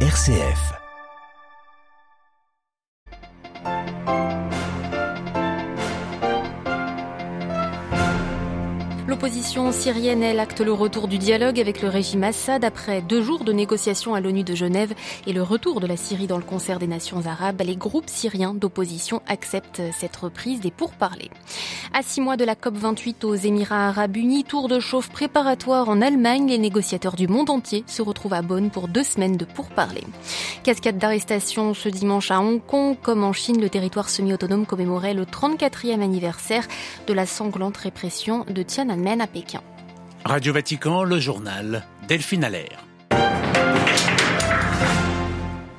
RCF. L'opposition syrienne, elle acte le retour du dialogue avec le régime Assad après deux jours de négociations à l'ONU de Genève et le retour de la Syrie dans le concert des nations arabes. Les groupes syriens d'opposition acceptent cette reprise des pourparlers. À six mois de la COP28 aux Émirats arabes unis, tour de chauffe préparatoire en Allemagne, les négociateurs du monde entier se retrouvent à Bonn pour deux semaines de pourparlers. Cascade d'arrestations ce dimanche à Hong Kong, comme en Chine, le territoire semi-autonome commémorait le 34e anniversaire de la sanglante répression de Tiananmen Radio Vatican, le journal Delphine Allaire.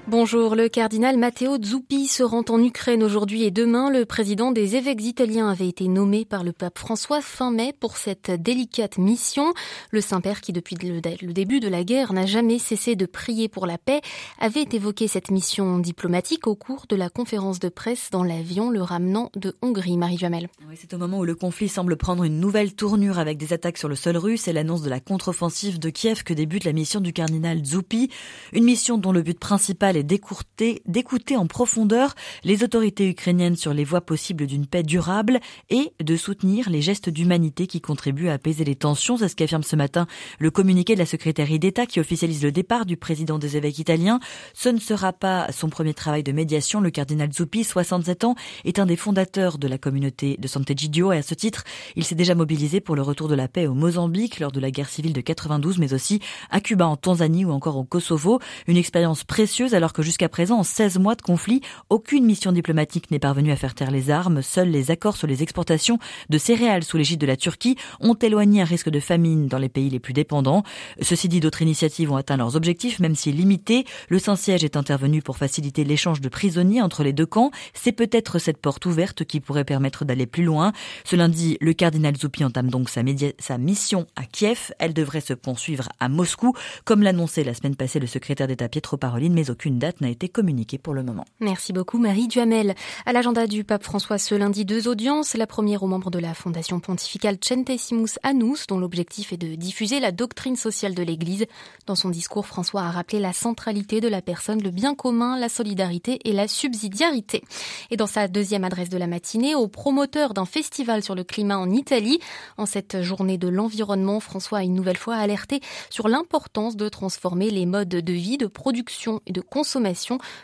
Bonjour, le cardinal Matteo Zuppi se rend en Ukraine aujourd'hui et demain. Le président des évêques italiens avait été nommé par le pape François fin mai pour cette délicate mission. Le Saint-Père, qui depuis le début de la guerre n'a jamais cessé de prier pour la paix, avait évoqué cette mission diplomatique au cours de la conférence de presse dans l'avion le ramenant de Hongrie. Marie Jamel. C'est au moment où le conflit semble prendre une nouvelle tournure avec des attaques sur le sol russe et l'annonce de la contre-offensive de Kiev que débute la mission du cardinal Zuppi. Une mission dont le but principal d'écouter en profondeur les autorités ukrainiennes sur les voies possibles d'une paix durable et de soutenir les gestes d'humanité qui contribuent à apaiser les tensions. C'est ce qu'affirme ce matin le communiqué de la secrétaire d'État qui officialise le départ du président des évêques italiens. Ce ne sera pas son premier travail de médiation. Le cardinal Zuppi, 67 ans, est un des fondateurs de la communauté de Sant'Egidio et à ce titre, il s'est déjà mobilisé pour le retour de la paix au Mozambique lors de la guerre civile de 92, mais aussi à Cuba, en Tanzanie ou encore au Kosovo. Une expérience précieuse alors que jusqu'à présent, en 16 mois de conflit, aucune mission diplomatique n'est parvenue à faire taire les armes. Seuls les accords sur les exportations de céréales sous l'égide de la Turquie ont éloigné un risque de famine dans les pays les plus dépendants. Ceci dit, d'autres initiatives ont atteint leurs objectifs, même si limités. Le Saint-Siège est intervenu pour faciliter l'échange de prisonniers entre les deux camps. C'est peut-être cette porte ouverte qui pourrait permettre d'aller plus loin. Ce lundi, le cardinal Zoupi entame donc sa, sa mission à Kiev. Elle devrait se poursuivre à Moscou, comme l'annonçait la semaine passée le secrétaire d'État Pietro Parolin, mais aucune date n'a été communiquée pour le moment. Merci beaucoup Marie Duhamel. À l'agenda du pape François ce lundi, deux audiences. La première aux membres de la fondation pontificale Centesimus Annus, dont l'objectif est de diffuser la doctrine sociale de l'Église. Dans son discours, François a rappelé la centralité de la personne, le bien commun, la solidarité et la subsidiarité. Et dans sa deuxième adresse de la matinée, au promoteur d'un festival sur le climat en Italie, en cette journée de l'environnement, François a une nouvelle fois alerté sur l'importance de transformer les modes de vie, de production et de consommation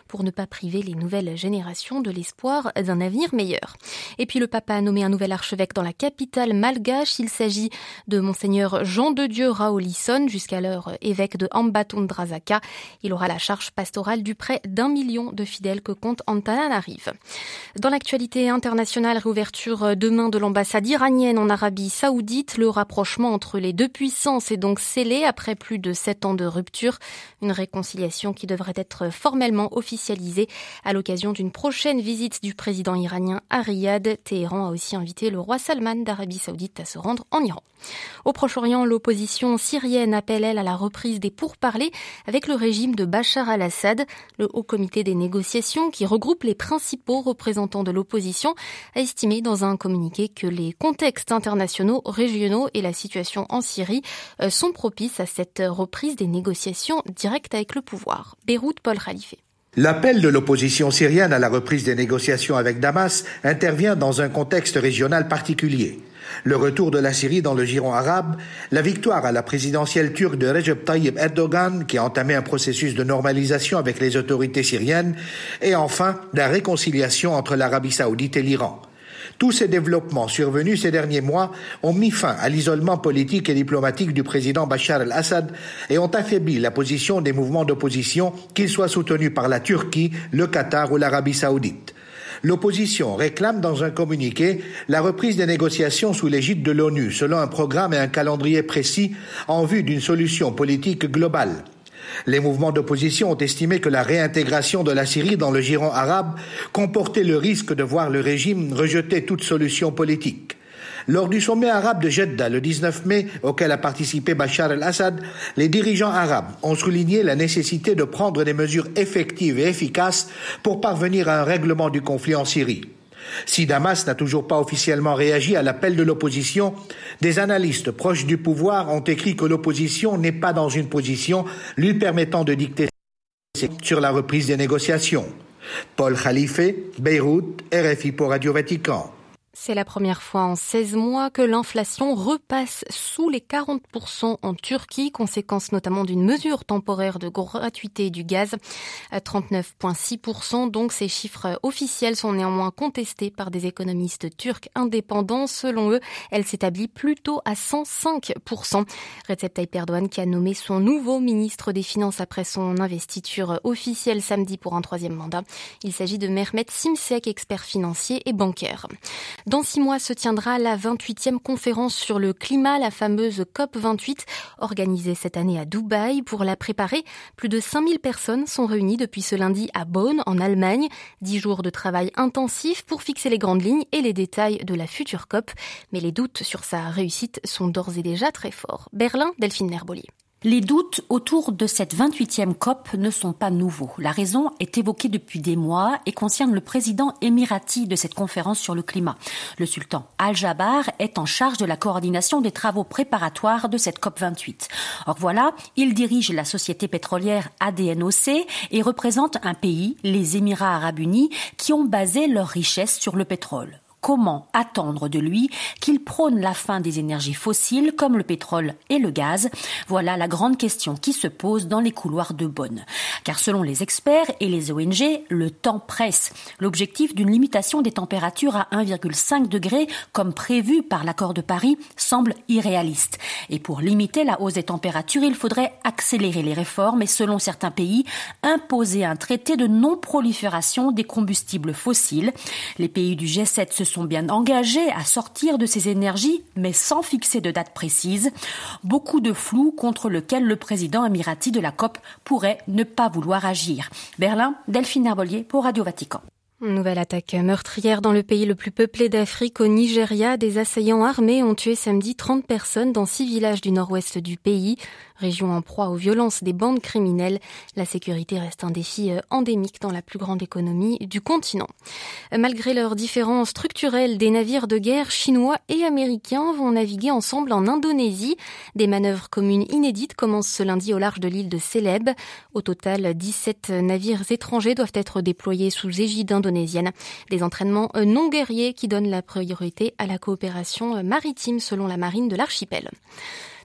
pour ne pas priver les nouvelles générations de l'espoir d'un avenir meilleur. Et puis le papa a nommé un nouvel archevêque dans la capitale malgache. Il s'agit de monseigneur Jean de Dieu Raolisson, jusqu'alors évêque de Ambatondrazaka. Il aura la charge pastorale du près d'un million de fidèles que compte Antananarive. Dans l'actualité internationale, réouverture demain de l'ambassade iranienne en Arabie Saoudite, le rapprochement entre les deux puissances est donc scellé après plus de sept ans de rupture. Une réconciliation qui devrait être formellement officialisée à l'occasion d'une prochaine visite du président iranien à Riyad. Téhéran a aussi invité le roi Salman d'Arabie Saoudite à se rendre en Iran. Au Proche-Orient, l'opposition syrienne appelle elle à la reprise des pourparlers avec le régime de Bachar al-Assad. Le Haut Comité des négociations, qui regroupe les principaux représentants de l'opposition, a estimé dans un communiqué que les contextes internationaux, régionaux et la situation en Syrie euh, sont propices à cette reprise des négociations directes avec le pouvoir. Beyrouth, Paul L'appel de l'opposition syrienne à la reprise des négociations avec Damas intervient dans un contexte régional particulier. Le retour de la Syrie dans le giron arabe, la victoire à la présidentielle turque de Recep Tayyip Erdogan qui a entamé un processus de normalisation avec les autorités syriennes et enfin la réconciliation entre l'Arabie saoudite et l'Iran. Tous ces développements survenus ces derniers mois ont mis fin à l'isolement politique et diplomatique du président Bachar el-Assad et ont affaibli la position des mouvements d'opposition, qu'ils soient soutenus par la Turquie, le Qatar ou l'Arabie saoudite. L'opposition réclame dans un communiqué la reprise des négociations sous l'égide de l'ONU selon un programme et un calendrier précis en vue d'une solution politique globale. Les mouvements d'opposition ont estimé que la réintégration de la Syrie dans le giron arabe comportait le risque de voir le régime rejeter toute solution politique. Lors du sommet arabe de Jeddah le 19 mai, auquel a participé Bachar el-Assad, les dirigeants arabes ont souligné la nécessité de prendre des mesures effectives et efficaces pour parvenir à un règlement du conflit en Syrie. Si Damas n'a toujours pas officiellement réagi à l'appel de l'opposition, des analystes proches du pouvoir ont écrit que l'opposition n'est pas dans une position lui permettant de dicter sur la reprise des négociations. Paul Khalife, Beyrouth, RFI pour Radio Vatican. C'est la première fois en 16 mois que l'inflation repasse sous les 40% en Turquie, conséquence notamment d'une mesure temporaire de gratuité du gaz. À 39,6%, donc ces chiffres officiels sont néanmoins contestés par des économistes turcs indépendants. Selon eux, elle s'établit plutôt à 105%. Recep Tayyip Erdogan qui a nommé son nouveau ministre des Finances après son investiture officielle samedi pour un troisième mandat. Il s'agit de Mehmet Simsek, expert financier et bancaire. Dans six mois se tiendra la 28e conférence sur le climat, la fameuse COP 28, organisée cette année à Dubaï. Pour la préparer, plus de 5000 personnes sont réunies depuis ce lundi à Bonn, en Allemagne. Dix jours de travail intensif pour fixer les grandes lignes et les détails de la future COP. Mais les doutes sur sa réussite sont d'ores et déjà très forts. Berlin, Delphine Nerbolier. Les doutes autour de cette 28e COP ne sont pas nouveaux. La raison est évoquée depuis des mois et concerne le président émirati de cette conférence sur le climat. Le sultan Al-Jabar est en charge de la coordination des travaux préparatoires de cette COP 28. Or voilà, il dirige la société pétrolière ADNOC et représente un pays, les Émirats arabes unis, qui ont basé leur richesse sur le pétrole comment attendre de lui qu'il prône la fin des énergies fossiles comme le pétrole et le gaz? Voilà la grande question qui se pose dans les couloirs de Bonn. Car selon les experts et les ONG, le temps presse. L'objectif d'une limitation des températures à 1,5 degré, comme prévu par l'accord de Paris, semble irréaliste. Et pour limiter la hausse des températures, il faudrait accélérer les réformes et, selon certains pays, imposer un traité de non-prolifération des combustibles fossiles. Les pays du G7 se sont bien engagés à sortir de ces énergies, mais sans fixer de date précise. Beaucoup de flou contre lequel le président émirati de la COP pourrait ne pas vouloir agir. Berlin, Delphine Herbolier pour Radio Vatican. Nouvelle attaque meurtrière dans le pays le plus peuplé d'Afrique, au Nigeria. Des assaillants armés ont tué samedi 30 personnes dans six villages du nord-ouest du pays. Région en proie aux violences des bandes criminelles, la sécurité reste un défi euh, endémique dans la plus grande économie du continent. Malgré leurs différences structurelles, des navires de guerre chinois et américains vont naviguer ensemble en Indonésie. Des manœuvres communes inédites commencent ce lundi au large de l'île de Célèbes. Au total, 17 navires étrangers doivent être déployés sous égide indonésienne. Des entraînements euh, non guerriers qui donnent la priorité à la coopération euh, maritime selon la marine de l'archipel.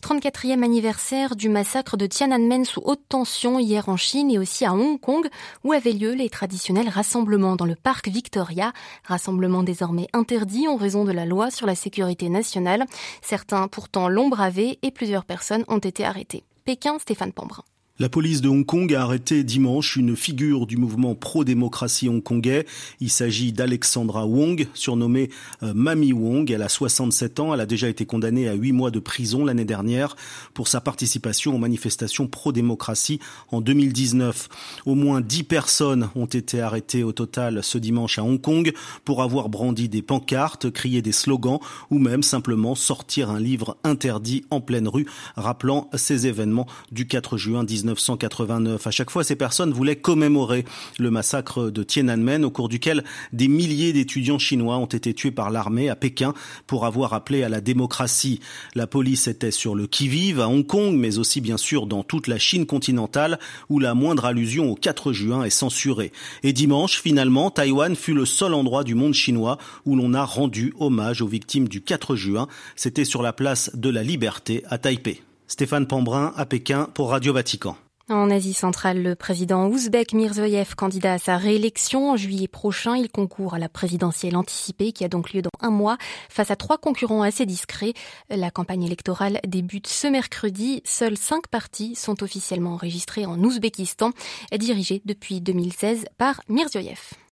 34e anniversaire du massacre de Tiananmen sous haute tension hier en Chine et aussi à Hong Kong où avaient lieu les traditionnels rassemblements dans le parc Victoria, rassemblements désormais interdits en raison de la loi sur la sécurité nationale. Certains pourtant l'ont bravé et plusieurs personnes ont été arrêtées. Pékin, Stéphane Pambrin. La police de Hong Kong a arrêté dimanche une figure du mouvement pro-démocratie hongkongais. Il s'agit d'Alexandra Wong, surnommée euh, Mami Wong. Elle a 67 ans. Elle a déjà été condamnée à 8 mois de prison l'année dernière pour sa participation aux manifestations pro-démocratie en 2019. Au moins 10 personnes ont été arrêtées au total ce dimanche à Hong Kong pour avoir brandi des pancartes, crié des slogans ou même simplement sortir un livre interdit en pleine rue rappelant ces événements du 4 juin 19 1989. À chaque fois, ces personnes voulaient commémorer le massacre de Tiananmen au cours duquel des milliers d'étudiants chinois ont été tués par l'armée à Pékin pour avoir appelé à la démocratie. La police était sur le qui-vive à Hong Kong, mais aussi bien sûr dans toute la Chine continentale où la moindre allusion au 4 juin est censurée. Et dimanche, finalement, Taïwan fut le seul endroit du monde chinois où l'on a rendu hommage aux victimes du 4 juin. C'était sur la place de la Liberté à Taipei. Stéphane Pambrin à Pékin pour Radio Vatican. En Asie centrale, le président ouzbek Mirzoyev, candidat à sa réélection en juillet prochain, il concourt à la présidentielle anticipée qui a donc lieu dans un mois face à trois concurrents assez discrets. La campagne électorale débute ce mercredi. Seuls cinq partis sont officiellement enregistrés en Ouzbékistan, dirigés depuis 2016 par Mirzoyev.